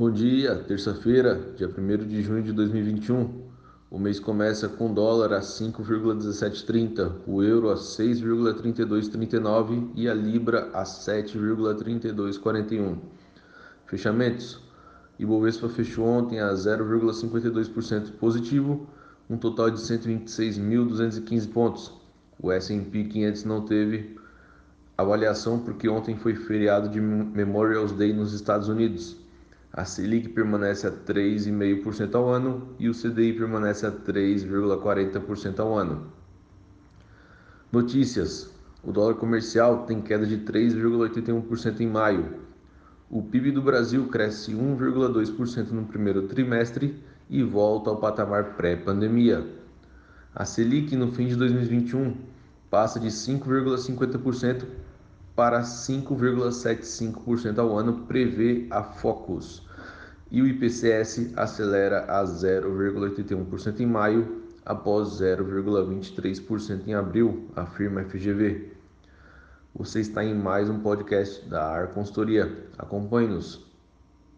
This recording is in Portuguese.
Bom dia, terça-feira, dia 1 de junho de 2021. O mês começa com dólar a 5,1730, o euro a 6,3239 e a libra a 7,3241. Fechamentos. Ibovespa fechou ontem a 0,52% positivo, um total de 126.215 pontos. O S&P 500 não teve avaliação porque ontem foi feriado de Memorial Day nos Estados Unidos. A Selic permanece a 3,5% ao ano e o CDI permanece a 3,40% ao ano. Notícias: o dólar comercial tem queda de 3,81% em maio. O PIB do Brasil cresce 1,2% no primeiro trimestre e volta ao patamar pré-pandemia. A Selic no fim de 2021 passa de 5,50% para 5,75% ao ano, prevê a Focus. E o IPCS acelera a 0,81% em maio, após 0,23% em abril, afirma a FGV. Você está em mais um podcast da AR Consultoria. Acompanhe-nos.